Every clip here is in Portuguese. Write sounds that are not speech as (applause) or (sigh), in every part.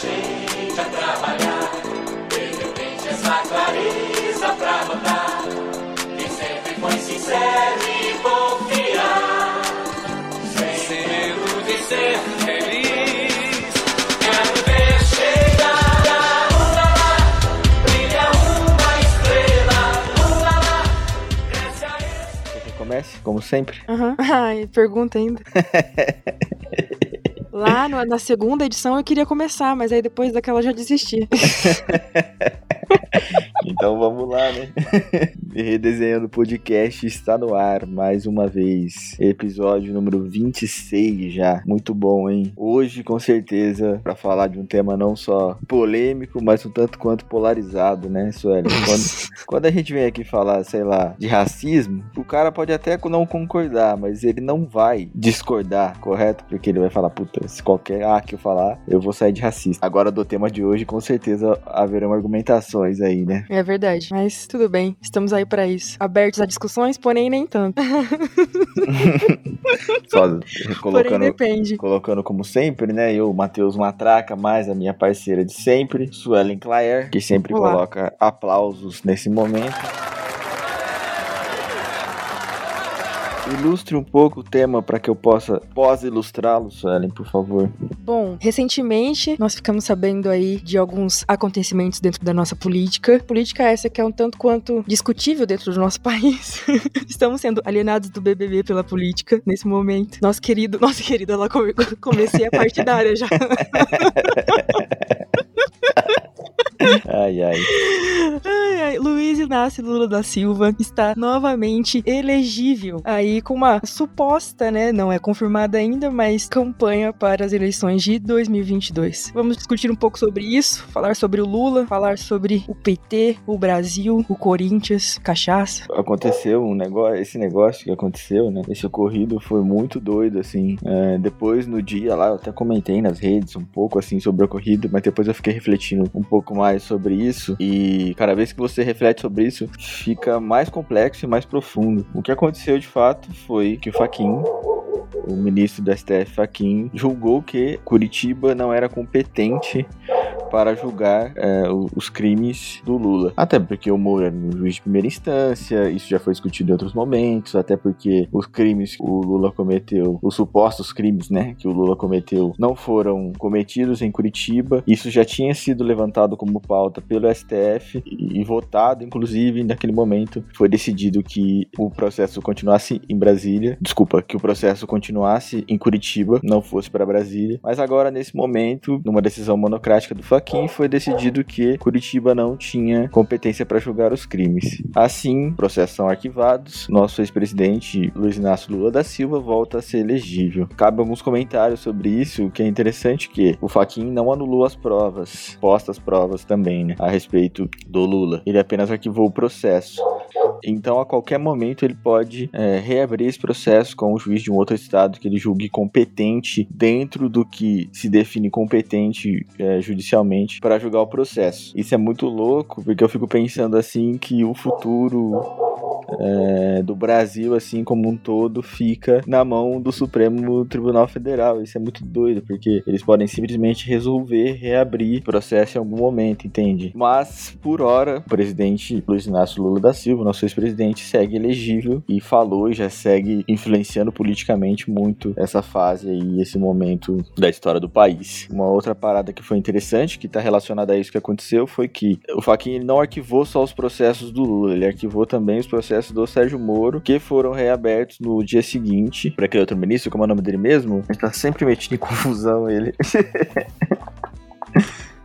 gente a trabalhar. De repente essa clareza pra notar. Quem sempre foi sincero e confiar. Sem medo de ser feliz. Quero ver chegar a lua lá. Brilha uma estrela. Lua lá. Cresce a Quer que eu comece? Como sempre. Aham. (laughs) Ai, pergunta ainda. (laughs) Lá na segunda edição eu queria começar, mas aí depois daquela eu já desisti. (laughs) Então vamos lá, né? (laughs) Redesenhando o podcast está no ar mais uma vez. Episódio número 26 já. Muito bom, hein? Hoje, com certeza, para falar de um tema não só polêmico, mas um tanto quanto polarizado, né, Sueli? (laughs) Quando, quando a gente vem aqui falar, sei lá, de racismo, o cara pode até não concordar, mas ele não vai discordar, correto? Porque ele vai falar, puta, se qualquer A que eu falar, eu vou sair de racista. Agora, do tema de hoje, com certeza haverão argumentações aí, né? É verdade. Mas tudo bem, estamos aí pra isso. Abertos a discussões, porém nem tanto. (laughs) Só colocando, depende. colocando como sempre, né? Eu, Matheus Matraca, mais a minha parceira de sempre, Suelen Claire, que sempre Olá. coloca aplausos nesse momento. Ilustre um pouco o tema para que eu possa pós-ilustrá-lo, Suelen, por favor. Bom, recentemente nós ficamos sabendo aí de alguns acontecimentos dentro da nossa política. Política essa que é um tanto quanto discutível dentro do nosso (laughs) país. Estamos sendo alienados do BBB pela política nesse momento. Nosso querido, (laughs) nosso querido, ela come, comecei a partidária já. (laughs) Ai, ai. Ai, ai, Luiz Inácio Lula da Silva está novamente elegível. Aí com uma suposta, né, não é confirmada ainda, mas campanha para as eleições de 2022. Vamos discutir um pouco sobre isso, falar sobre o Lula, falar sobre o PT, o Brasil, o Corinthians, cachaça. Aconteceu um negócio, esse negócio que aconteceu, né? Esse ocorrido foi muito doido, assim. É, depois, no dia lá, eu até comentei nas redes um pouco, assim, sobre o ocorrido, mas depois eu fiquei refletindo um pouco mais sobre isso. E cada vez que você reflete sobre isso, fica mais complexo e mais profundo. O que aconteceu de fato foi que o Faquin o ministro do STF Fachin julgou que Curitiba não era competente para julgar é, os crimes do Lula. Até porque o Moro era um juiz de primeira instância, isso já foi discutido em outros momentos, até porque os crimes que o Lula cometeu, os supostos crimes, né, que o Lula cometeu, não foram cometidos em Curitiba. Isso já tinha sido levantado como pauta pelo STF e, e votado, inclusive, naquele momento foi decidido que o processo continuasse em Brasília. Desculpa, que o processo continuasse em Curitiba, não fosse para Brasília. Mas agora, nesse momento, numa decisão monocrática do Fachin, foi decidido que Curitiba não tinha competência para julgar os crimes. Assim, processos são arquivados. Nosso ex-presidente Luiz Inácio Lula da Silva volta a ser elegível. Cabe alguns comentários sobre isso, o que é interessante que o Fachin não anulou as provas, postas provas também, né, a respeito do Lula. Ele apenas arquivou o processo. Então, a qualquer momento, ele pode é, reabrir esse processo com o juiz de um outro estado que ele julgue competente dentro do que se define competente é, judicialmente para julgar o processo. Isso é muito louco, porque eu fico pensando assim que o futuro é, do Brasil, assim como um todo, fica na mão do Supremo Tribunal Federal. Isso é muito doido, porque eles podem simplesmente resolver reabrir o processo em algum momento, entende? Mas, por hora, o presidente Luiz Inácio Lula da Silva, nosso ex-presidente, segue elegível e falou e já segue influenciando politicamente muito essa fase aí, esse momento da história do país. Uma outra parada que foi interessante, que está relacionada a isso que aconteceu, foi que o Fachin não arquivou só os processos do Lula, ele arquivou também os processos do Sérgio Moro, que foram reabertos no dia seguinte para aquele outro ministro, como é o nome dele mesmo? A gente tá sempre metido em (laughs) confusão ele.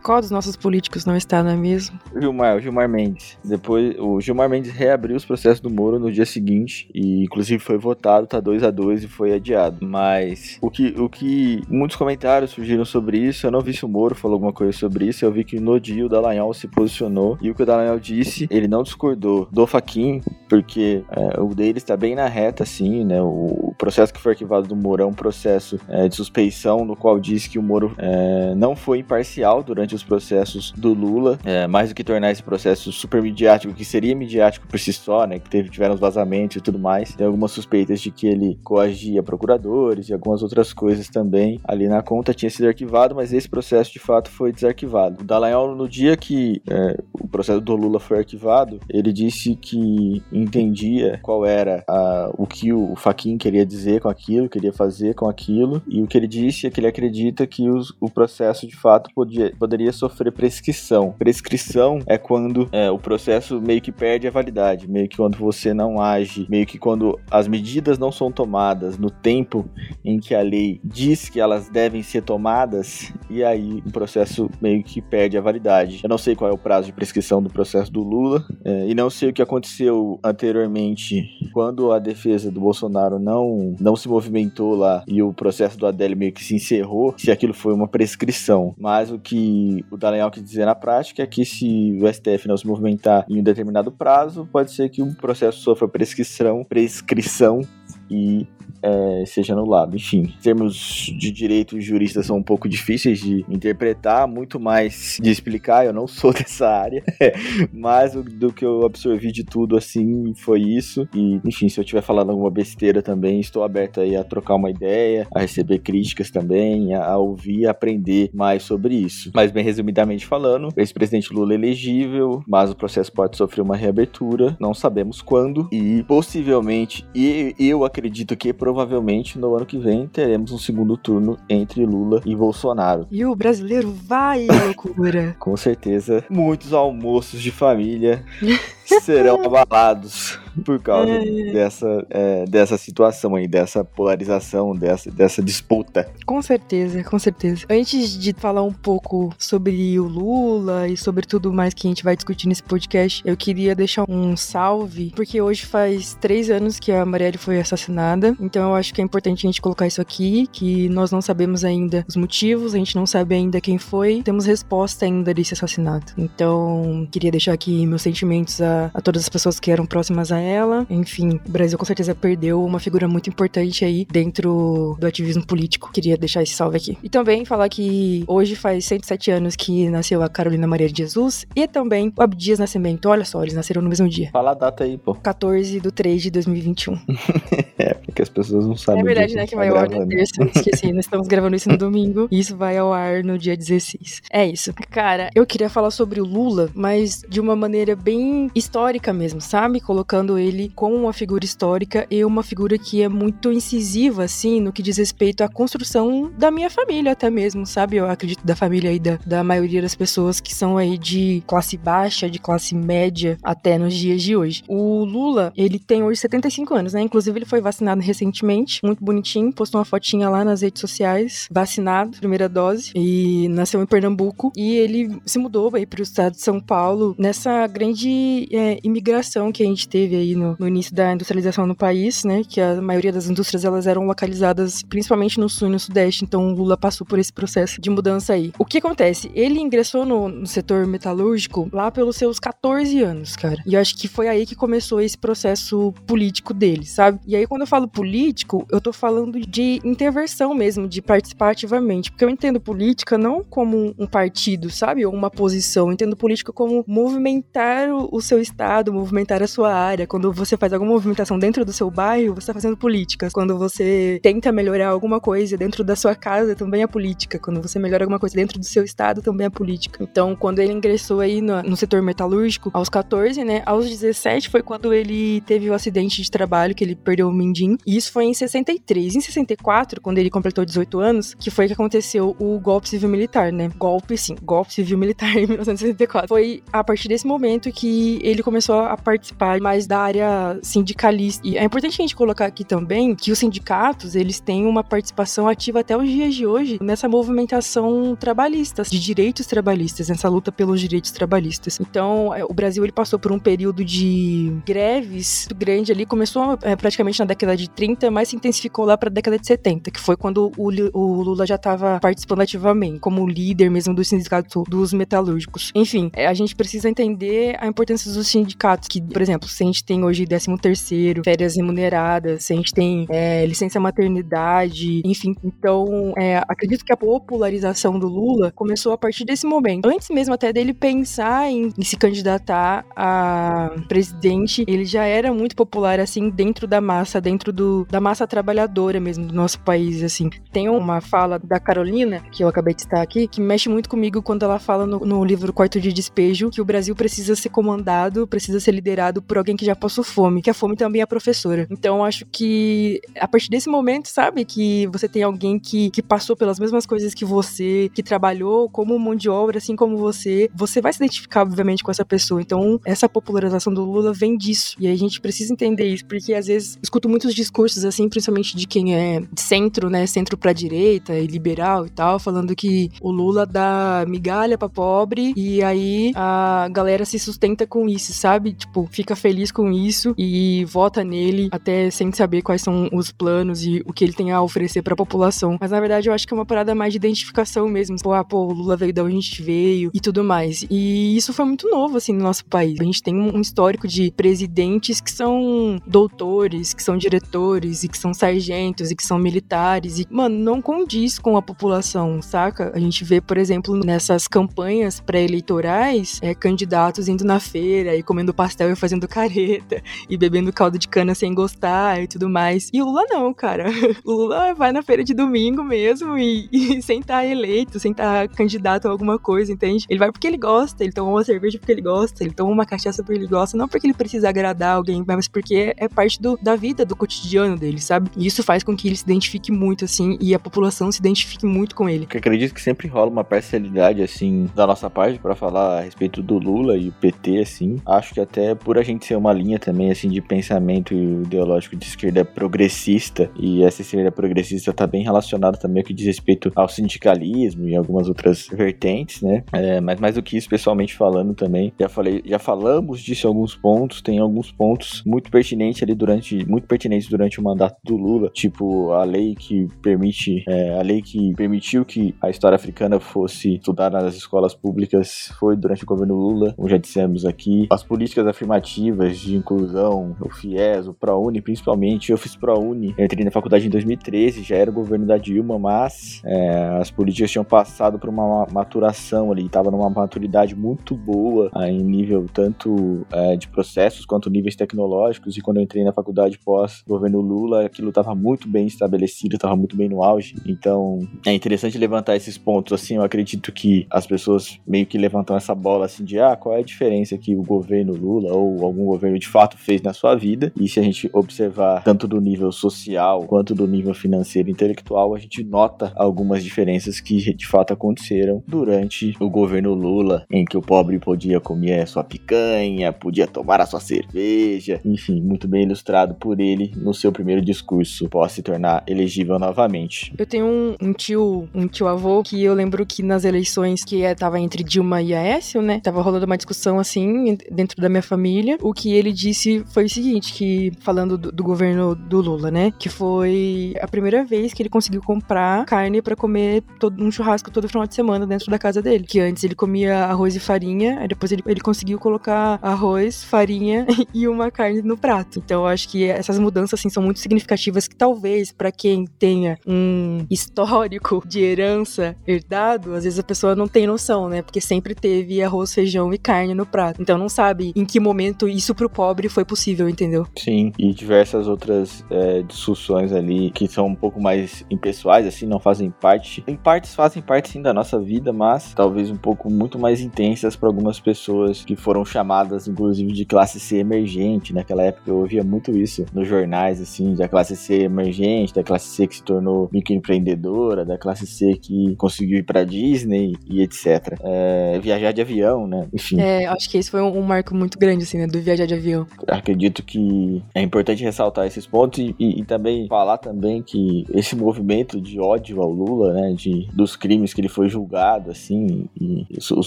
Qual dos nossos políticos não está, não é mesmo? Gilmar, o Gilmar Mendes. Depois, o Gilmar Mendes reabriu os processos do Moro no dia seguinte e, inclusive, foi votado, tá 2 a 2 e foi adiado. Mas o que, o que muitos comentários surgiram sobre isso, eu não vi se o Moro falou alguma coisa sobre isso, eu vi que no dia o Dallagnol se posicionou e o que o Dallagnol disse, ele não discordou do Faquin, porque é, o dele está bem na reta, assim, né? O, o processo que foi arquivado do Moro é um processo é, de suspeição no qual diz que o Moro é, não foi imparcial durante os processos do Lula, é, mais do que tornar esse processo super midiático, que seria midiático por si só, né, que teve, tiveram os vazamentos e tudo mais, tem algumas suspeitas de que ele coagia procuradores e algumas outras coisas também ali na conta tinha sido arquivado, mas esse processo de fato foi desarquivado. O Dallagnol, no dia que é, o processo do Lula foi arquivado, ele disse que entendia qual era a, o que o Faquin queria dizer com aquilo, queria fazer com aquilo, e o que ele disse é que ele acredita que os, o processo de fato podia, poderia sofrer prescrição. Prescrição é quando é, o processo meio que perde a validade, meio que quando você não age, meio que quando as medidas não são tomadas no tempo em que a lei diz que elas devem ser tomadas, e aí o processo meio que perde a validade. Eu não sei qual é o prazo de prescrição do processo do Lula, é, e não sei o que aconteceu anteriormente quando a defesa do Bolsonaro não, não se movimentou lá e o processo do Adélio meio que se encerrou, se aquilo foi uma prescrição. Mas o que o Dallagnol quis dizer na prática é que se o STF não se movimentar em um determinado prazo, pode ser que o processo sofra prescrição, prescrição e é, seja anulado. Enfim, termos de direito juristas são um pouco difíceis de interpretar, muito mais de explicar. Eu não sou (laughs) dessa área, (laughs) mas do que eu absorvi de tudo assim foi isso. E enfim, se eu estiver falando alguma besteira também, estou aberto aí a trocar uma ideia, a receber críticas também, a, ouvir, a aprender mais sobre isso. Mas bem resumidamente falando, o ex-presidente Lula é elegível, mas o processo pode sofrer uma reabertura, não sabemos quando e possivelmente, e eu acredito que provavelmente no ano que vem teremos um segundo turno entre Lula e Bolsonaro. E o brasileiro vai loucura. (laughs) Com certeza, muitos almoços de família (laughs) serão (laughs) abalados por causa é. dessa, é, dessa situação aí, dessa polarização, dessa, dessa disputa. Com certeza, com certeza. Antes de falar um pouco sobre o Lula e sobre tudo mais que a gente vai discutir nesse podcast, eu queria deixar um salve, porque hoje faz três anos que a Marielle foi assassinada, então eu acho que é importante a gente colocar isso aqui, que nós não sabemos ainda os motivos, a gente não sabe ainda quem foi, temos resposta ainda desse assassinato. Então, queria deixar aqui meus sentimentos a, a todas as pessoas que eram próximas a ela. Enfim, o Brasil com certeza perdeu uma figura muito importante aí dentro do ativismo político. Queria deixar esse salve aqui. E também falar que hoje faz 107 anos que nasceu a Carolina Maria de Jesus e também o Abdias Nascimento. Olha só, eles nasceram no mesmo dia. Fala a data aí, pô. 14 de 3 de 2021. (laughs) é, porque as pessoas não sabem. É verdade, né? Que vai ao ar na terça. Esqueci, nós estamos gravando isso no domingo e isso vai ao ar no dia 16. É isso. Cara, eu queria falar sobre o Lula, mas de uma maneira bem histórica mesmo, sabe? Colocando ele como uma figura histórica e uma figura que é muito incisiva, assim, no que diz respeito à construção da minha família, até mesmo, sabe? Eu acredito da família aí da, da maioria das pessoas que são aí de classe baixa, de classe média, até nos dias de hoje. O Lula, ele tem hoje 75 anos, né? Inclusive, ele foi vacinado recentemente, muito bonitinho, postou uma fotinha lá nas redes sociais, vacinado, primeira dose, e nasceu em Pernambuco. E ele se mudou aí para o estado de São Paulo nessa grande é, imigração que a gente teve aí no, no, início da industrialização no país, né? Que a maioria das indústrias elas eram localizadas principalmente no sul e no sudeste, então o Lula passou por esse processo de mudança aí. O que acontece? Ele ingressou no, no setor metalúrgico lá pelos seus 14 anos, cara. E eu acho que foi aí que começou esse processo político dele, sabe? E aí quando eu falo político, eu tô falando de intervenção mesmo, de participar ativamente, porque eu entendo política não como um partido, sabe? Ou uma posição, eu entendo política como movimentar o, o seu estado movimentar a sua área. Quando você faz alguma movimentação dentro do seu bairro, você está fazendo políticas. Quando você tenta melhorar alguma coisa dentro da sua casa, também é política. Quando você melhora alguma coisa dentro do seu estado, também é política. Então, quando ele ingressou aí no, no setor metalúrgico, aos 14, né? Aos 17 foi quando ele teve o acidente de trabalho, que ele perdeu o mindinho. E isso foi em 63. Em 64, quando ele completou 18 anos, que foi que aconteceu o golpe civil-militar, né? Golpe, sim, golpe civil-militar (laughs) em 1964. Foi a partir desse momento que ele começou começou a participar mais da área sindicalista. E é importante a gente colocar aqui também que os sindicatos, eles têm uma participação ativa até os dias de hoje nessa movimentação trabalhista, de direitos trabalhistas, nessa luta pelos direitos trabalhistas. Então, é, o Brasil ele passou por um período de greves grande ali, começou é, praticamente na década de 30, mas se intensificou lá para a década de 70, que foi quando o, o Lula já estava participando ativamente, como líder mesmo do sindicato dos metalúrgicos. Enfim, é, a gente precisa entender a importância dos sindicatos, que, por exemplo, se a gente tem hoje 13 terceiro, férias remuneradas, se a gente tem é, licença maternidade, enfim. Então, é, acredito que a popularização do Lula começou a partir desse momento. Antes mesmo até dele pensar em, em se candidatar a presidente, ele já era muito popular, assim, dentro da massa, dentro do, da massa trabalhadora mesmo do nosso país, assim. Tem uma fala da Carolina, que eu acabei de citar aqui, que mexe muito comigo quando ela fala no, no livro Quarto de Despejo que o Brasil precisa ser comandado, precisa ser liderado por alguém que já passou fome, que a fome também é professora. Então, acho que a partir desse momento, sabe, que você tem alguém que, que passou pelas mesmas coisas que você, que trabalhou como mão de obra, assim como você, você vai se identificar, obviamente, com essa pessoa. Então, essa popularização do Lula vem disso. E a gente precisa entender isso, porque às vezes escuto muitos discursos, assim, principalmente de quem é centro, né, centro pra direita e liberal e tal, falando que o Lula dá migalha pra pobre e aí a galera se sustenta com isso, sabe? Tipo, fica feliz com isso e vota nele até sem saber quais são os planos e o que ele tem a oferecer para a população. Mas na verdade eu acho que é uma parada mais de identificação mesmo. Tipo, ah, pô, o Lula veio da onde a gente veio e tudo mais. E isso foi muito novo, assim, no nosso país. A gente tem um histórico de presidentes que são doutores, que são diretores e que são sargentos e que são militares. E, mano, não condiz com a população, saca? A gente vê, por exemplo, nessas campanhas pré-eleitorais, é, candidatos indo na feira comendo pastel e fazendo careta (laughs) e bebendo caldo de cana sem gostar e tudo mais. E o Lula não, cara. (laughs) O Lula vai na feira de domingo mesmo e, (laughs) e sem estar tá eleito, sem estar tá candidato a alguma coisa, entende? Ele vai porque ele gosta, ele toma uma cerveja porque ele gosta, ele toma uma cachaça porque ele gosta, não porque ele precisa agradar alguém, mas porque é parte do, da vida, do cotidiano dele, sabe? E isso faz com que ele se identifique muito, assim, e a população se identifique muito com ele. Eu acredito que sempre rola uma parcialidade, assim, da nossa parte para falar a respeito do Lula e o PT, assim. Acho que até por a gente ser uma linha também, assim, de pensamento ideológico de esquerda progressista, e essa esquerda progressista tá bem relacionada também ao que diz respeito ao sindicalismo e algumas outras vertentes, né? É, mas mais do que isso, pessoalmente falando também, já falei, já falamos disso em alguns pontos, tem alguns pontos muito pertinentes ali durante, muito pertinentes durante o mandato do Lula, tipo a lei que permite, é, a lei que permitiu que a história africana fosse estudada nas escolas públicas foi durante o governo Lula, como já dissemos aqui, as políticas afirmativas de inclusão, o FIES, o ProUni, principalmente, eu fiz ProUni, entrei na faculdade em 2013, já era o governo da Dilma, mas é, as políticas tinham passado por uma maturação ali, estava numa maturidade muito boa é, em nível tanto é, de processos quanto níveis tecnológicos, e quando eu entrei na faculdade pós-governo Lula, aquilo estava muito bem estabelecido, estava muito bem no auge, então é interessante levantar esses pontos, assim, eu acredito que as pessoas meio que levantam essa bola, assim, de, ah, qual é a diferença que o governo Lula ou algum governo de fato fez na sua vida, e se a gente observar tanto do nível social quanto do nível financeiro e intelectual, a gente nota algumas diferenças que de fato aconteceram durante o governo Lula, em que o pobre podia comer a sua picanha, podia tomar a sua cerveja, enfim, muito bem ilustrado por ele no seu primeiro discurso, pode se tornar elegível novamente. Eu tenho um, um tio, um tio avô, que eu lembro que nas eleições que é, tava entre Dilma e Aécio, né, tava rolando uma discussão assim dentro da minha família, o que ele disse foi o seguinte, que falando do, do governo do Lula, né, que foi a primeira vez que ele conseguiu comprar carne para comer todo, um churrasco todo final de semana dentro da casa dele. Que antes ele comia arroz e farinha, aí depois ele, ele conseguiu colocar arroz, farinha (laughs) e uma carne no prato. Então eu acho que essas mudanças assim são muito significativas que talvez para quem tenha um histórico de herança herdado, às vezes a pessoa não tem noção, né? Porque sempre teve arroz, feijão e carne no prato. Então não sabe em que momento isso pro pobre foi possível, entendeu? Sim, e diversas outras é, discussões ali que são um pouco mais impessoais, assim, não fazem parte. Em partes fazem parte sim da nossa vida, mas talvez um pouco muito mais intensas para algumas pessoas que foram chamadas, inclusive, de classe C emergente. Naquela época eu ouvia muito isso nos jornais, assim, da classe C emergente, da classe C que se tornou microempreendedora, da classe C que conseguiu ir para Disney e etc. É, viajar de avião, né? Enfim. É, acho que esse foi um, um, marco muito grande, assim, né? Do viajar de avião. Acredito que é importante ressaltar esses pontos e, e, também falar também que esse movimento de ódio ao Lula, né? De, dos crimes que ele foi julgado, assim, e os, os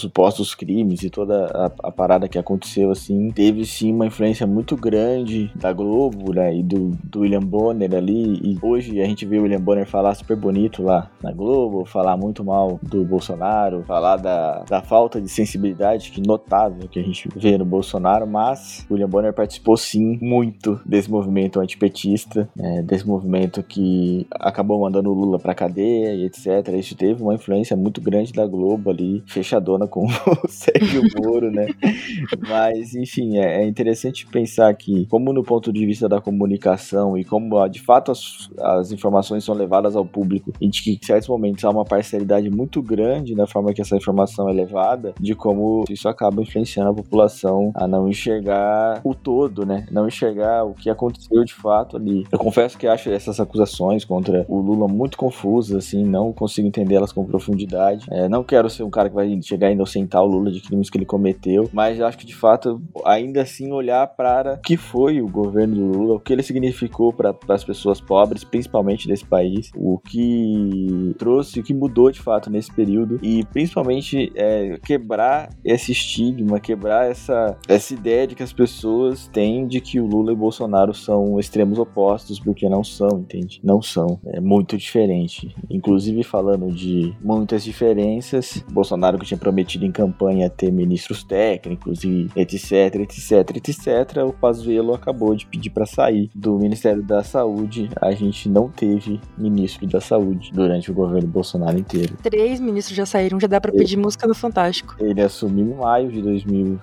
supostos crimes e toda a, a, parada que aconteceu, assim, teve sim uma influência muito grande da Globo, né? E do, do William Bonner ali, e hoje a gente vê o William Bonner falar super bonito lá na Globo, falar muito mal do Bolsonaro, falar da, da falta de sensibilidade que notável que a gente vê no Bolsonaro, mas William Bonner participou sim muito desse movimento antipetista, é, desse movimento que acabou mandando o Lula pra cadeia e etc. Isso teve uma influência muito grande da Globo ali, fechadona com (laughs) o Sérgio Moro, né? Mas, enfim, é, é, interessante pensar que, como no ponto de vista da comunicação e como de fato as, as informações são levadas ao público e de que em certos momentos há uma parcialidade muito grande na forma que essa informação é levada, de como isso acaba influenciando a população a não enxergar o todo, né? Não enxergar o que aconteceu de fato ali. Eu confesso que acho essas acusações contra o Lula muito confusas, assim, não consigo entendê-las com profundidade. É, não quero ser um cara que vai chegar a inocentar o Lula de crimes que ele cometeu, mas acho que de fato, ainda assim, olhar para o que foi o governo do Lula, o que ele significou para as pessoas pobres, principalmente desse país, o que trouxe, o que mudou de fato nesse período e principalmente é, quebrar esse estigma, quebrar essa, essa ideia de que as pessoas têm de que o Lula e o Bolsonaro são extremos opostos, porque não são, entende? Não são. É muito diferente. Inclusive, falando de muitas diferenças, Bolsonaro que tinha prometido em campanha ter ministros técnicos e etc, etc, etc, o Pazuello acabou de pedir para sair do Ministério da Saúde. A gente não teve ministro da Saúde durante o governo Bolsonaro inteiro. Três ministros já saíram, já dá para pedir música no Fantástico. Ele assumiu em maio de 2020,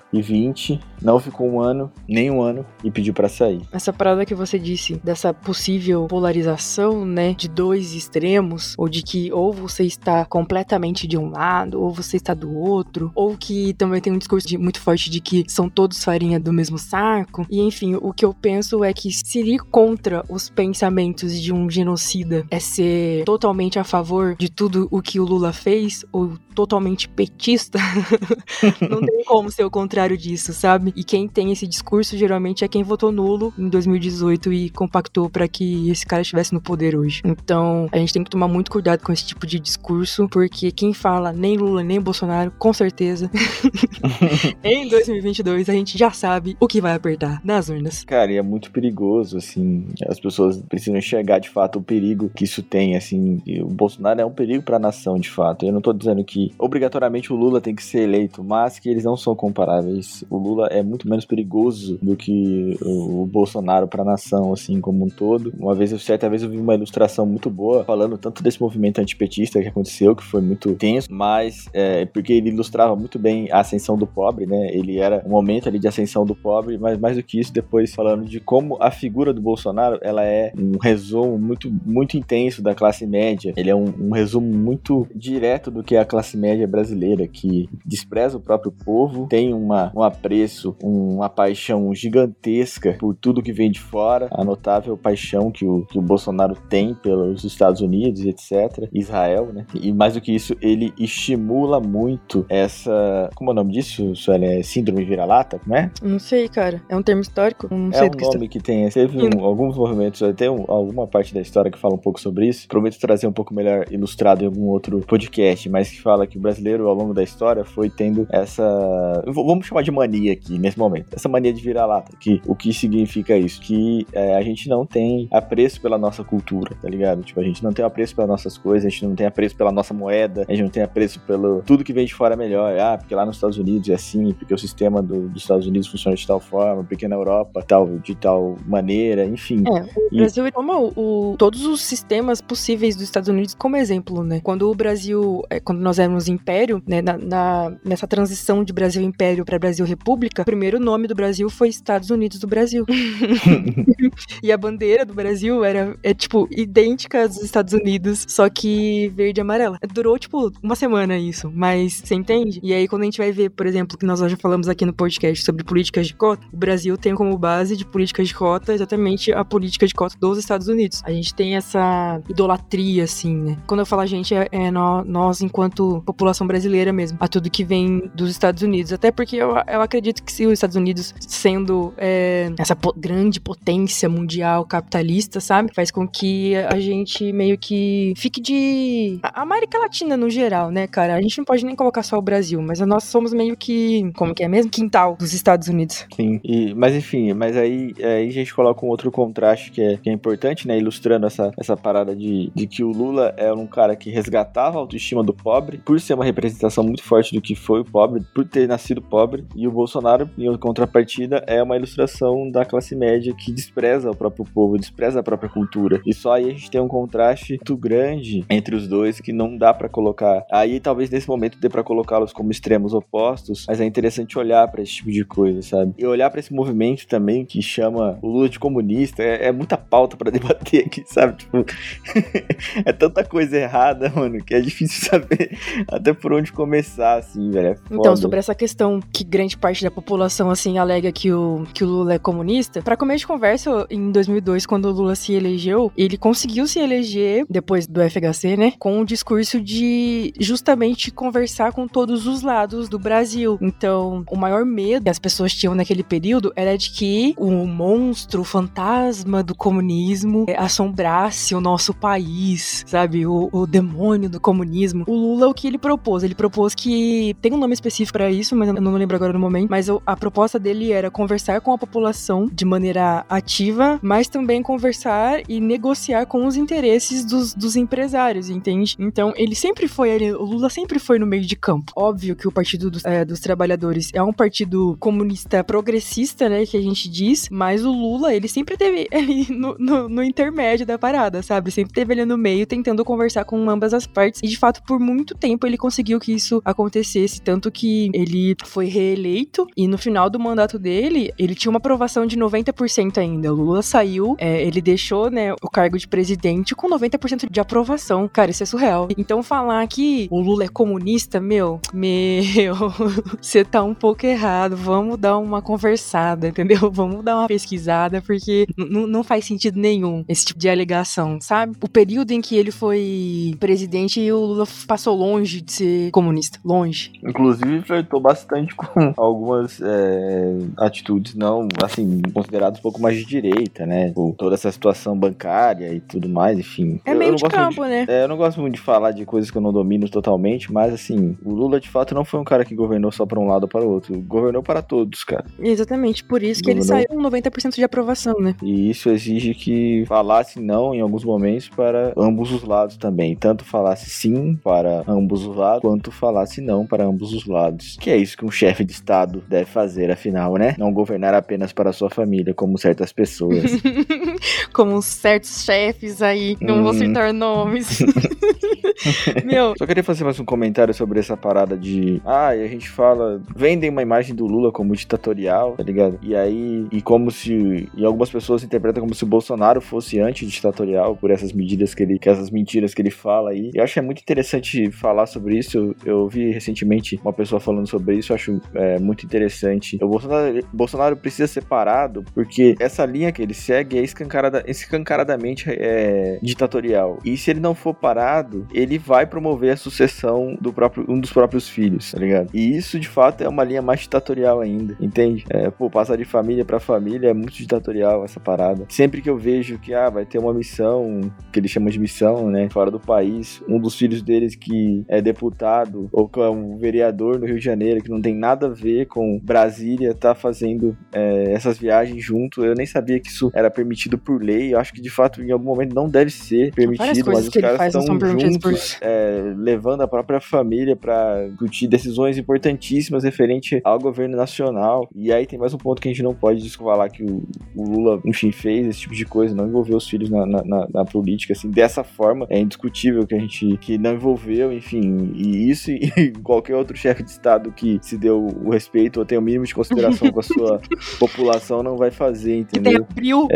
não ficou um ano, nem um ano, e pediu para sair. Essa parada que você disse, dessa possível polarização, né, de dois extremos, ou de que ou você está completamente de um lado, ou você está do outro, ou que também tem um discurso de, muito forte de que são todos farinha do mesmo saco. E enfim, o que eu penso é que se ir contra os pensamentos de um genocida é ser totalmente a favor de tudo o que o Lula fez, ou totalmente petista, (laughs) não tem como ser o contrário disso, sabe? E quem tem esse discurso geralmente é quem votou nulo em 2018 e compactou para que esse cara estivesse no poder hoje. Então, a gente tem que tomar muito cuidado com esse tipo de discurso, porque quem fala nem Lula nem Bolsonaro, com certeza, (laughs) (laughs) em 2022 a gente já sabe o que vai apertar nas urnas. Cara, e é muito perigoso, assim, as pessoas precisam enxergar de fato o perigo que isso tem, assim, o Bolsonaro é um perigo para a nação, de fato. Eu não tô dizendo que obrigatoriamente o Lula tem que ser eleito, mas que eles não são comparáveis. O Lula é muito menos perigoso do que o Bolsonaro para a nação, assim, como um todo. Uma vez, certa vez eu vi uma ilustração muito boa falando tanto desse movimento antipetista que aconteceu, que foi muito tenso, mas é, porque ele ilustrava muito bem a ascensão do pobre, né? Ele era um momento ali de ascensão do pobre, mas mais do que isso, depois falando de como a figura do Bolsonaro, ela é um resumo muito, muito intenso da classe média. Ele é um, um resumo muito direto do que é a classe média brasileira, que despreza o próprio povo, tem uma, um apreço, uma paixão gigantesca por tudo que vem de fora, a notável paixão que o, que o Bolsonaro tem pelos Estados Unidos, etc., Israel, né? E mais do que isso, ele estimula muito essa. Como é o nome disso, Sueli? É síndrome vira-lata, como é? Não sei, cara. É um termo histórico? Não é sei um do que nome que tem. Teve um, alguns movimentos, tem um, alguma parte da história que fala um pouco sobre isso. Prometo trazer um pouco melhor ilustrado em algum outro podcast, mas que fala que o brasileiro, ao longo da história, foi tendo essa. Vamos chamar de mania aqui, nesse momento. Essa mania de vira-lata. Que, o que significa isso? Que é, a gente não tem apreço pela nossa cultura, tá ligado? Tipo, a gente não tem apreço pelas nossas coisas, a gente não tem apreço pela nossa moeda, a gente não tem apreço pelo. Tudo que vem de fora é melhor. Ah, porque lá nos Estados Unidos é assim, porque o sistema do, dos Estados Unidos funciona de tal forma, porque na Europa tal, de tal maneira, enfim. É, o E- Brasil toma o, o- todos os sistemas possíveis dos Estados Unidos como exemplo, né? Quando o Brasil, é, quando nós éramos império, né, na, na- nessa transição de Brasil Império para Brasil República, o primeiro nome do Brasil foi Estados Unidos do Brasil. (laughs) e a bandeira do Brasil era, é, tipo, idêntica às dos Estados Unidos, só que verde e amarela. Durou, tipo, uma semana isso, mas você entende? E aí, quando a gente vai ver, por exemplo, que nós já falamos aqui no podcast sobre políticas de cota, o Brasil tem como base de políticas de cota exatamente a política de cota dos Estados Unidos. A gente tem essa idolatria, assim, né? Quando eu falo a gente, é, é nó- nós, enquanto população brasileira mesmo, a tudo que vem dos Estados Unidos. Até porque eu, eu acredito que se os Estados Unidos, sendo é, essa grande potência mundial capitalista, sabe? Faz com que a gente meio que fique de. A América Latina no geral, né, cara? A gente não pode nem colocar só o Brasil, mas nós somos meio que. Como que é mesmo? Quintal dos Estados Unidos. Sim, e, mas enfim, mas aí, aí a gente coloca um outro outro contraste que é, que é importante, né? Ilustrando essa, essa parada de, de que o Lula é um cara que resgatava a autoestima do pobre, por ser uma representação muito forte do que foi o pobre, por ter nascido pobre, e o Bolsonaro, em contrapartida, é uma ilustração da classe média que despreza o próprio povo, despreza a própria cultura. E só aí a gente tem um contraste muito grande entre os dois que não dá para colocar. Aí talvez nesse momento dê para colocá-los como extremos opostos, mas é interessante olhar para esse tipo de coisa, sabe? E olhar para esse movimento também que chama o Lula de comunista, é, é muita pauta para (laughs) debater aqui, sabe? Tipo, (laughs) é tanta coisa errada, mano, que é difícil (laughs) saber até por onde começar, assim, velho. É então, sobre essa questão que grande parte da população, assim, alega que o, que o Lula é comunista, para começo de conversa, em 2002, quando o Lula se elegeu, ele conseguiu se eleger, depois do FHC, né, com o discurso de justamente conversar com todos os lados do Brasil. Então, o maior medo que as pessoas tinham naquele período era de que o monstro, o fantasma do comunismo assombrasse o nosso país, sabe? O, o demônio do comunismo. O Lula, o que ele propôs? Ele propôs que tem um nome específico para isso, mas eu não lembro agora no momento. Mas a proposta dele era conversar com a população de maneira ativa, mas também conversar e negociar com os interesses dos, dos empresários, entende? Então, ele sempre foi ali, o Lula sempre foi no meio de campo. Óbvio que o Partido dos, é, dos Trabalhadores é um partido comunista progressista, né, que a gente diz, mas o Lula, ele sempre teve (laughs) ali no, no, no intermédio da parada, sabe? Sempre teve ali no meio tentando conversar com ambas as partes e de fato por muito tempo ele conseguiu que isso acontecesse, tanto que ele foi reeleito e no final do mandato dele, ele tinha uma aprovação de 90% ainda. O Lula saiu, é, ele deixou, né, o cargo de presidente com 90% de aprovação. Cara, isso é surreal. Então falar que o Lula é comunista, meu, meu, (laughs) você tá um pouco errado. Vamos dar uma conversada, entendeu? (laughs) Vamos dar uma pesquisada, porque não faz sentido nenhum esse tipo de alegação, sabe? O período em que ele foi presidente, o Lula passou longe de ser comunista. Longe. Inclusive, flertou bastante com algumas é, atitudes não, assim, consideradas um pouco mais de direita, né? Por toda essa situação bancária e tudo mais, enfim. É meio de campo, de, né? É, eu não gosto muito de falar de coisas que eu não domino totalmente, mas assim, o Lula de fato não foi um cara que governou só para um lado ou para o outro. Governou para todos, cara. Exatamente, por isso que governou... ele saiu com 90% de aprovação, né? E isso exige que falasse não em alguns momentos para ambos os lados também. Tanto falasse sim para ambos os lados, quanto falasse não para ambos os lados. Que é isso que um chefe de Estado deve fazer, afinal, né? Não governar apenas para sua família, como certas pessoas. (laughs) como certos chefes aí, não hum. vou citar nomes. (laughs) Meu. Só queria fazer mais um comentário sobre essa parada de. Ah, e a gente fala. Vendem uma imagem do Lula como ditatorial, tá ligado? E aí. E como se. E algumas pessoas interpretam como se o Bolsonaro fosse anti-ditatorial por essas medidas que ele. Que essas mentiras que ele fala aí. Eu acho que é muito interessante falar sobre isso. Eu, eu vi recentemente uma pessoa falando sobre isso. Eu acho é, muito interessante. O Bolsonaro, Bolsonaro precisa ser parado porque essa linha que ele segue é escancarada, escancaradamente é, ditatorial. E se ele não for parado, ele ele vai promover a sucessão do próprio um dos próprios filhos, tá ligado? E isso de fato é uma linha mais ditatorial ainda, entende? É, pô, passar de família para família é muito ditatorial essa parada. Sempre que eu vejo que ah, vai ter uma missão, que eles chamam de missão, né, fora do país, um dos filhos deles que é deputado ou que é um vereador no Rio de Janeiro que não tem nada a ver com Brasília, tá fazendo é, essas viagens junto. Eu nem sabia que isso era permitido por lei. Eu acho que de fato em algum momento não deve ser permitido, mas os caras estão juntos é, levando a própria família para discutir decisões importantíssimas referente ao governo nacional. E aí tem mais um ponto que a gente não pode descolar que o, o Lula, enfim, fez esse tipo de coisa, não envolveu os filhos na, na, na, na, política, assim, dessa forma. É indiscutível que a gente que não envolveu, enfim, e isso e (laughs) qualquer outro chefe de Estado que se deu o respeito ou tem o mínimo de consideração com a sua (laughs) população não vai fazer, entendeu? Que abril.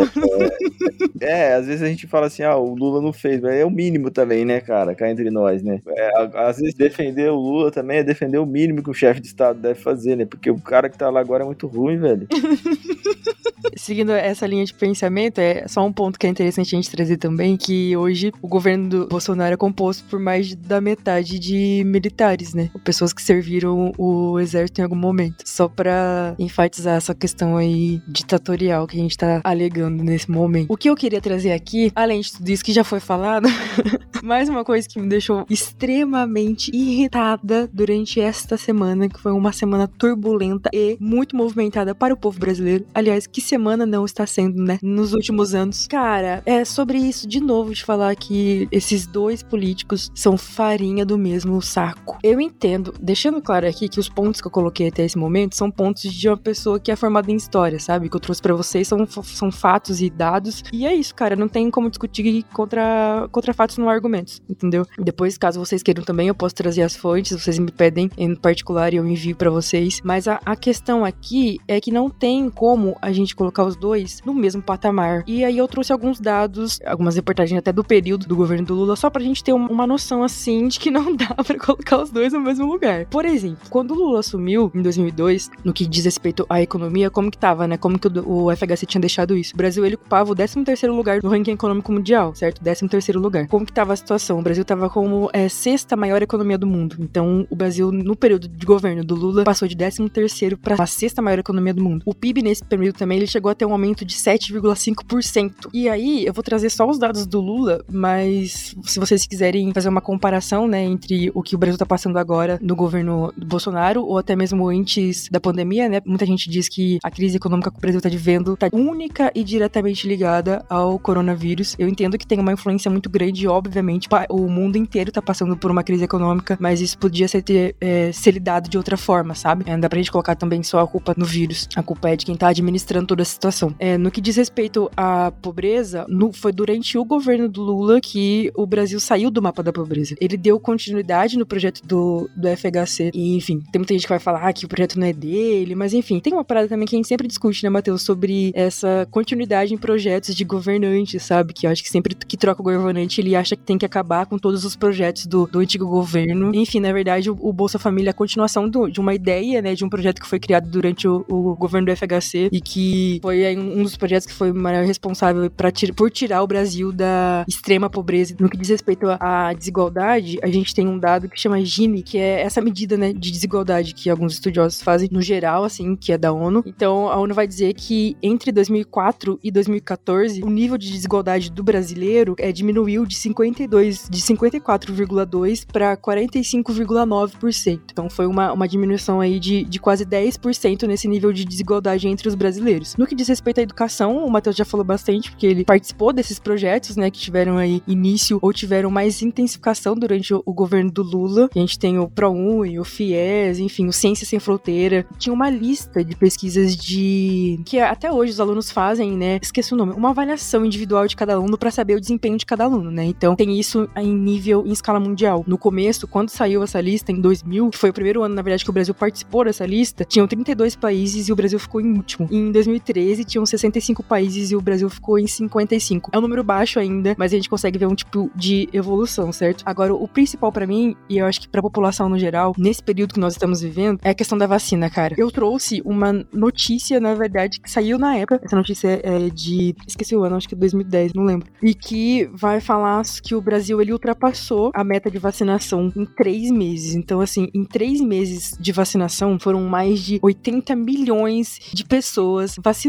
É, é, é, às vezes a gente fala assim, ah, o Lula não fez, mas é o mínimo também, né, cara? Cá entre nós, né? É, às vezes defender o Lula também é defender o mínimo que o chefe de Estado deve fazer, né? Porque o cara que tá lá agora é muito ruim, velho. (laughs) Seguindo essa linha de pensamento, é só um ponto que é interessante a gente trazer também, que hoje o governo do Bolsonaro é composto por mais da metade de militares, né? Pessoas que serviram o exército em algum momento. Só para enfatizar essa questão aí ditatorial que a gente tá alegando nesse momento. O que eu queria trazer aqui, além de tudo isso que já foi falado, (laughs) mais uma coisa que me deixou extremamente irritada durante esta semana, que foi uma semana turbulenta e muito movimentada para o povo brasileiro. Aliás, que semana semana não está sendo, né? Nos últimos anos. Cara, é sobre isso de novo de falar que esses dois políticos são farinha do mesmo saco. Eu entendo, deixando claro aqui que os pontos que eu coloquei até esse momento são pontos de uma pessoa que é formada em história, sabe? Que eu trouxe para vocês são, são fatos e dados. E é isso, cara. Não tem como discutir contra, contra fatos não argumentos, entendeu? Depois, caso vocês queiram também, eu posso trazer as fontes, vocês me pedem em particular e eu envio para vocês. Mas a, a questão aqui é que não tem como a gente colocar os dois no mesmo patamar. E aí eu trouxe alguns dados, algumas reportagens até do período do governo do Lula, só pra gente ter uma noção assim de que não (laughs) dá para colocar os dois no mesmo lugar. Por exemplo, quando o Lula assumiu em 2002, no que diz respeito à economia, como que tava, né? Como que o, o FHC tinha deixado isso? O Brasil ele ocupava o 13º lugar no ranking econômico mundial, certo? 13º lugar. Como que tava a situação? O Brasil tava como é, sexta maior economia do mundo. Então, o Brasil no período de governo do Lula passou de 13º para a sexta maior economia do mundo. O PIB nesse período também ele chegou a ter um aumento de 7,5%. E aí, eu vou trazer só os dados do Lula, mas se vocês quiserem fazer uma comparação, né, entre o que o Brasil tá passando agora no governo Bolsonaro ou até mesmo antes da pandemia, né? Muita gente diz que a crise econômica que o Brasil tá vivendo tá única e diretamente ligada ao coronavírus. Eu entendo que tem uma influência muito grande, obviamente, o mundo inteiro tá passando por uma crise econômica, mas isso podia ser, ter, é, ser lidado de outra forma, sabe? É, não dá pra gente colocar também só a culpa no vírus. A culpa é de quem tá administrando toda situação. É, no que diz respeito à pobreza, no, foi durante o governo do Lula que o Brasil saiu do mapa da pobreza. Ele deu continuidade no projeto do, do FHC. E, enfim, tem muita gente que vai falar que o projeto não é dele, mas enfim, tem uma parada também que a gente sempre discute, né, Matheus, sobre essa continuidade em projetos de governantes, sabe? Que eu acho que sempre que troca o governante, ele acha que tem que acabar com todos os projetos do, do antigo governo. Enfim, na verdade, o, o Bolsa Família é a continuação do, de uma ideia, né, de um projeto que foi criado durante o, o governo do FHC e que foi um dos projetos que foi maior responsável por tirar o Brasil da extrema pobreza. No que diz respeito à desigualdade, a gente tem um dado que chama Gini, que é essa medida, né, de desigualdade que alguns estudiosos fazem no geral, assim, que é da ONU. Então, a ONU vai dizer que entre 2004 e 2014, o nível de desigualdade do brasileiro é, diminuiu de 52, de 54,2 para 45,9%. Então, foi uma, uma diminuição aí de, de quase 10% nesse nível de desigualdade entre os brasileiros. No que diz respeito à educação, o Matheus já falou bastante, porque ele participou desses projetos, né, que tiveram aí início ou tiveram mais intensificação durante o, governo do Lula. A gente tem o ProUni, o FIES, enfim, o Ciência Sem Fronteira. Tinha uma lista de pesquisas de que até hoje os alunos fazem, né? Esqueci o nome, uma avaliação individual de cada aluno para saber o desempenho de cada aluno, né? Então tem isso em nível em escala mundial. No começo, quando saiu essa lista em 2000, que foi o primeiro ano, na verdade, que o Brasil participou dessa lista, tinham 32 países e o Brasil ficou em último. E em 2013 tinham 65 países e o Brasil ficou em 55. É um número baixo ainda, mas a gente consegue ver um tipo de evolução, certo? Agora, o principal para mim, e eu acho que para a população no geral, nesse período que nós estamos vivendo, é a questão da vacina, cara. Eu trouxe uma notícia, na verdade, que saiu na época. Essa notícia é de. Esqueci o ano, acho que 2010, não lembro. E que vai falar que o Brasil ele ultrapassou a meta de vacinação em três meses. Então, assim, em três meses de vacinação, foram mais de 80 milhões de pessoas vacinadas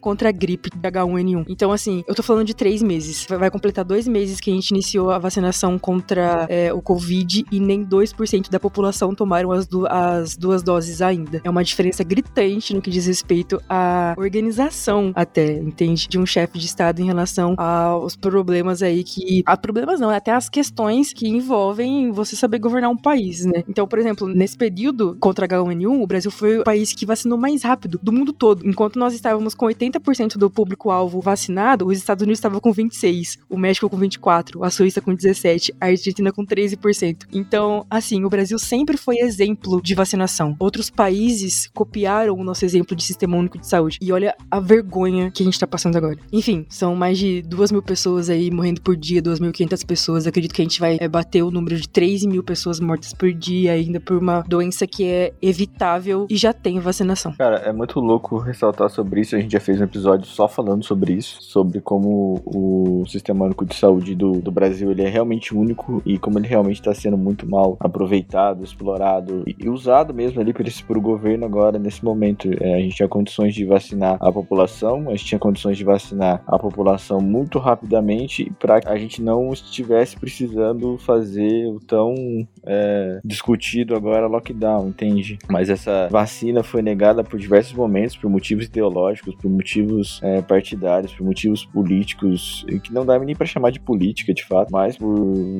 contra a gripe H1N1. Então, assim, eu tô falando de três meses. Vai completar dois meses que a gente iniciou a vacinação contra é, o Covid e nem 2% da população tomaram as, du as duas doses ainda. É uma diferença gritante no que diz respeito à organização, até, entende? De um chefe de Estado em relação aos problemas aí que. A problemas não, até as questões que envolvem você saber governar um país, né? Então, por exemplo, nesse período contra H1N1, o Brasil foi o país que vacinou mais rápido do mundo todo. Enquanto nós estávamos com 80% do público-alvo vacinado, os Estados Unidos estavam com 26%, o México com 24%, a Suíça com 17%, a Argentina com 13%. Então, assim, o Brasil sempre foi exemplo de vacinação. Outros países copiaram o nosso exemplo de sistema único de saúde. E olha a vergonha que a gente tá passando agora. Enfim, são mais de 2 mil pessoas aí morrendo por dia, 2.500 pessoas. Acredito que a gente vai é, bater o número de 3 mil pessoas mortas por dia ainda por uma doença que é evitável e já tem vacinação. Cara, é muito louco ressaltar sobre isso. A gente já fez um episódio só falando sobre isso, sobre como o sistema único de saúde do, do Brasil ele é realmente único e como ele realmente está sendo muito mal aproveitado, explorado e, e usado mesmo ali por o governo agora nesse momento. É, a gente tinha condições de vacinar a população, a gente tinha condições de vacinar a população muito rapidamente para que a gente não estivesse precisando fazer o tão é, discutido agora lockdown, entende? Mas essa vacina foi negada por diversos momentos, por motivos ideológicos ideológicos, por motivos é, partidários, por motivos políticos, que não dá nem para chamar de política de fato, mas por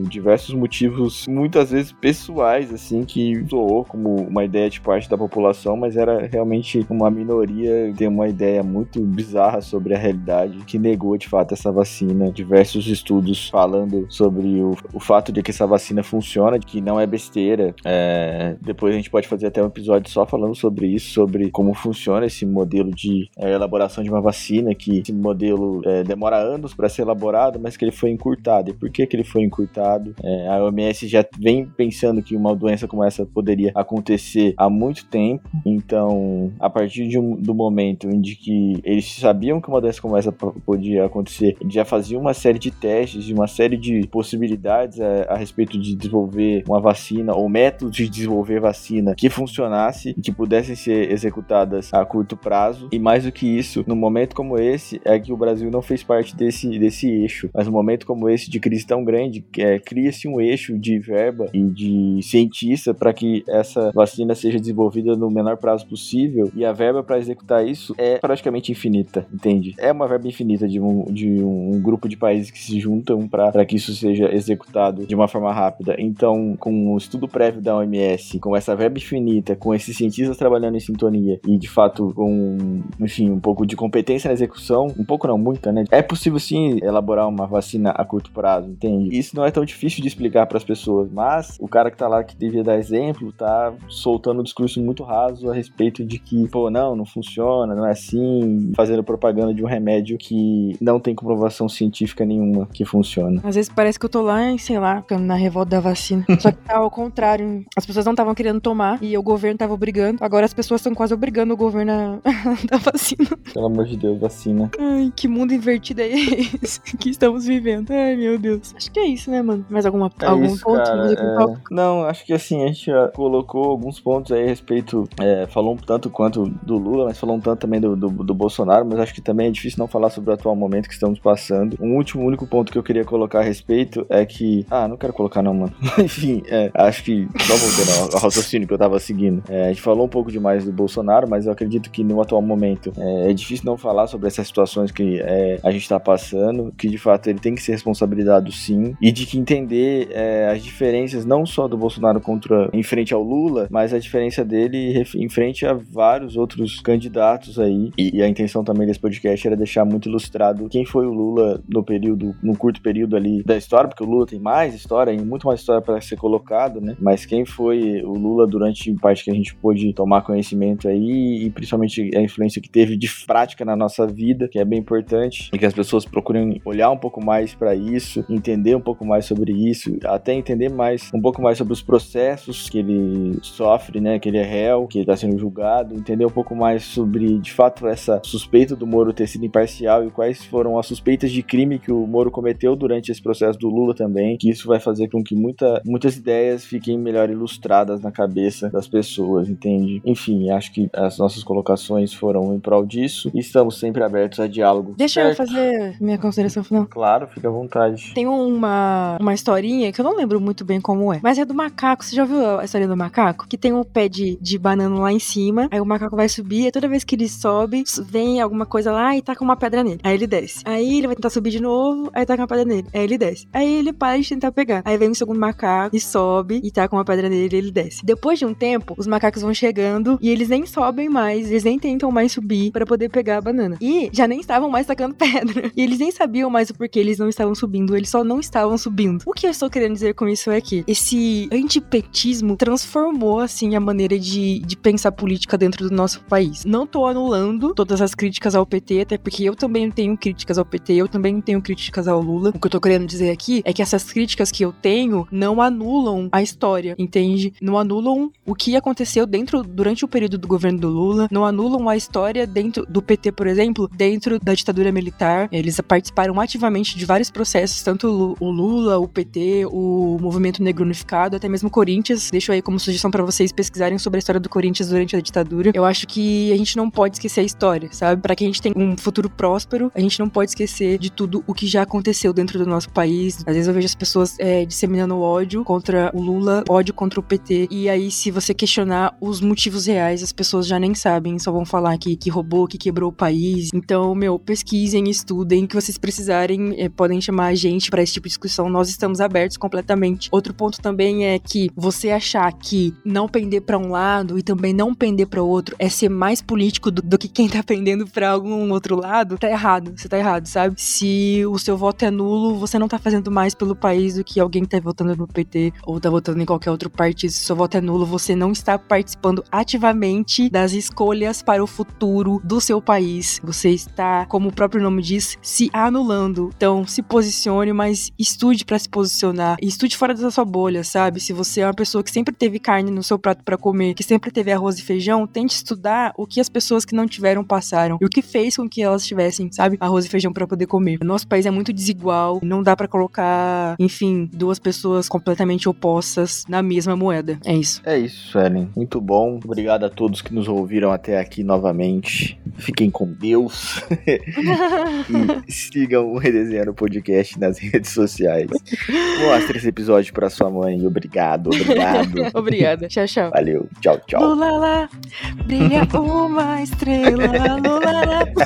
diversos motivos, muitas vezes pessoais, assim, que soou como uma ideia de parte da população, mas era realmente uma minoria ter uma ideia muito bizarra sobre a realidade que negou de fato essa vacina. Diversos estudos falando sobre o, o fato de que essa vacina funciona, que não é besteira. É, depois a gente pode fazer até um episódio só falando sobre isso, sobre como funciona esse modelo de é, elaboração de uma vacina, que esse modelo é, demora anos para ser elaborado, mas que ele foi encurtado. E por que, que ele foi encurtado? É, a OMS já vem pensando que uma doença como essa poderia acontecer há muito tempo, então a partir um, do momento em que eles sabiam que uma doença como essa podia acontecer, já faziam uma série de testes, de uma série de possibilidades a, a respeito de desenvolver uma vacina ou métodos de desenvolver vacina que funcionasse e que pudessem ser executadas a curto prazo. E mais do que isso, no momento como esse, é que o Brasil não fez parte desse, desse eixo. Mas no momento como esse de crise tão grande, é, cria-se um eixo de verba e de cientista para que essa vacina seja desenvolvida no menor prazo possível. E a verba para executar isso é praticamente infinita, entende? É uma verba infinita de um, de um grupo de países que se juntam para que isso seja executado de uma forma rápida. Então, com o estudo prévio da OMS, com essa verba infinita, com esses cientistas trabalhando em sintonia e de fato com, enfim, um pouco de competência na execução, um pouco não, muita, né? É possível sim elaborar uma vacina a curto prazo, entende? Isso não é tão difícil de explicar para as pessoas, mas o cara que tá lá que devia dar exemplo tá soltando um discurso muito raso a respeito de que, pô, não, não funciona, não é assim, fazendo propaganda de um remédio que não tem comprovação científica nenhuma que funciona. Às vezes parece que eu tô lá, sei lá, na revolta da vacina. (laughs) Só que tá ao contrário. As pessoas não estavam querendo tomar e o governo tava obrigando. Agora as pessoas estão quase obrigando o governo a (laughs) da vacina. (laughs) Pelo amor de Deus, vacina. Ai, que mundo invertido é esse (laughs) que estamos vivendo? Ai, meu Deus. Acho que é isso, né, mano? Mais alguma, é algum isso, ponto? cara, é... Não, acho que assim, a gente já colocou alguns pontos aí a respeito. É, falou um tanto quanto do Lula, mas falou um tanto também do, do, do, Bolsonaro, mas acho que também é difícil não falar sobre o atual momento que estamos passando. Um último, único ponto que eu queria colocar a respeito é que. Ah, não quero colocar, não, mano. (laughs) Enfim, é, acho que. Só voltando ao raciocínio que eu tava seguindo. É, a gente falou um pouco demais do Bolsonaro, mas eu acredito que no atual momento é, é difícil não falar sobre essas situações que é, a gente tá passando, que de fato ele tem que ser responsabilizado sim, e de que entender é, as diferenças não só do Bolsonaro contra em frente ao Lula, mas a diferença dele em frente a vários outros candidatos aí. E, e a intenção também desse podcast era deixar muito ilustrado quem foi o Lula no período, no curto período ali da história, porque o Lula tem mais história, e muito mais história para ser colocado, né? Mas quem foi o Lula durante parte que a gente pôde tomar conhecimento aí e principalmente a influência que teve de prática na nossa vida, que é bem importante, e que as pessoas procurem olhar um pouco mais para isso, entender um pouco mais sobre isso, até entender mais um pouco mais sobre os processos que ele sofre, né? Que ele é réu, que está sendo julgado, entender um pouco mais sobre de fato essa suspeita do Moro ter sido imparcial e quais foram as suspeitas de crime que o Moro cometeu durante esse processo do Lula também, que isso vai fazer com que muita, muitas ideias fiquem melhor ilustradas na cabeça das pessoas, entende? Enfim, acho que as nossas colocações foram em prol disso e estamos sempre abertos a diálogo. Deixa certo? eu fazer minha consideração final. Claro, fica à vontade. Tem uma, uma historinha que eu não lembro muito bem como é, mas é do macaco. Você já ouviu a história do macaco? Que tem um pé de, de banana lá em cima, aí o macaco vai subir, e toda vez que ele sobe, vem alguma coisa lá e taca uma pedra nele. Aí ele desce. Aí ele vai tentar subir de novo, aí taca uma pedra nele. Aí ele desce. Aí ele para de tentar pegar. Aí vem o segundo macaco e sobe e taca uma pedra nele e ele desce. Depois de um tempo, os macacos vão chegando e eles nem sobem mais, eles nem tentam mais subir para poder pegar a banana. E já nem estavam mais tacando (laughs) pedra. E eles nem sabiam mais o porquê eles não estavam subindo, eles só não estavam subindo. O que eu estou querendo dizer com isso é que esse antipetismo transformou, assim, a maneira de, de pensar política dentro do nosso país. Não tô anulando todas as críticas ao PT, até porque eu também tenho críticas ao PT, eu também tenho críticas ao Lula. O que eu tô querendo dizer aqui é que essas críticas que eu tenho não anulam a história, entende? Não anulam o que aconteceu dentro durante o período do governo do Lula, não anulam a história dentro do PT, por exemplo, dentro da ditadura militar. Eles participaram ativamente de vários processos, tanto o Lula, o PT, o Movimento Negro Unificado, até mesmo o Corinthians. Deixo aí como sugestão para vocês pesquisarem sobre a história do Corinthians durante a ditadura. Eu acho que a gente não pode esquecer a história, sabe? Para que a gente tenha um futuro próspero, a gente não pode esquecer de tudo o que já aconteceu dentro do nosso país. Às vezes eu vejo as pessoas é, disseminando ódio contra o Lula, ódio contra o PT. E aí, se você questionar os motivos reais, as pessoas já nem sabem, só vão falar que, que robô que quebrou o país. Então, meu, pesquisem, estudem, que vocês precisarem, é, podem chamar a gente para esse tipo de discussão. Nós estamos abertos completamente. Outro ponto também é que você achar que não pender para um lado e também não pender para outro é ser mais político do, do que quem tá pendendo para algum outro lado, tá errado. Você tá errado, sabe? Se o seu voto é nulo, você não tá fazendo mais pelo país do que alguém que tá votando no PT ou tá votando em qualquer outro partido. Se o seu voto é nulo, você não está participando ativamente das escolhas para o futuro do seu país. Você está, como o próprio nome diz, se anulando. Então, se posicione, mas estude para se posicionar. Estude fora da sua bolha, sabe? Se você é uma pessoa que sempre teve carne no seu prato para comer, que sempre teve arroz e feijão, tente estudar o que as pessoas que não tiveram passaram e o que fez com que elas tivessem, sabe, arroz e feijão para poder comer. O nosso país é muito desigual, não dá para colocar, enfim, duas pessoas completamente opostas na mesma moeda. É isso. É isso, Ellen. Muito bom. Obrigado a todos que nos ouviram até aqui novamente. Fiquem com Deus. (laughs) e sigam o Redesenhando Podcast nas redes sociais. Mostre esse episódio para sua mãe. Obrigado, obrigado. (laughs) Obrigada. Tchau, tchau. Valeu. Tchau, tchau. Lulala, brilha uma estrela. Lulala, lulala. (laughs)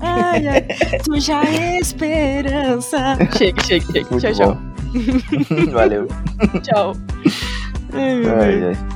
Ai, ai, surja a esperança. Chega, chega, chega. Muito Tchau, tchau. bom. Valeu. Tchau. Ai, meu Ai, Deus. ai.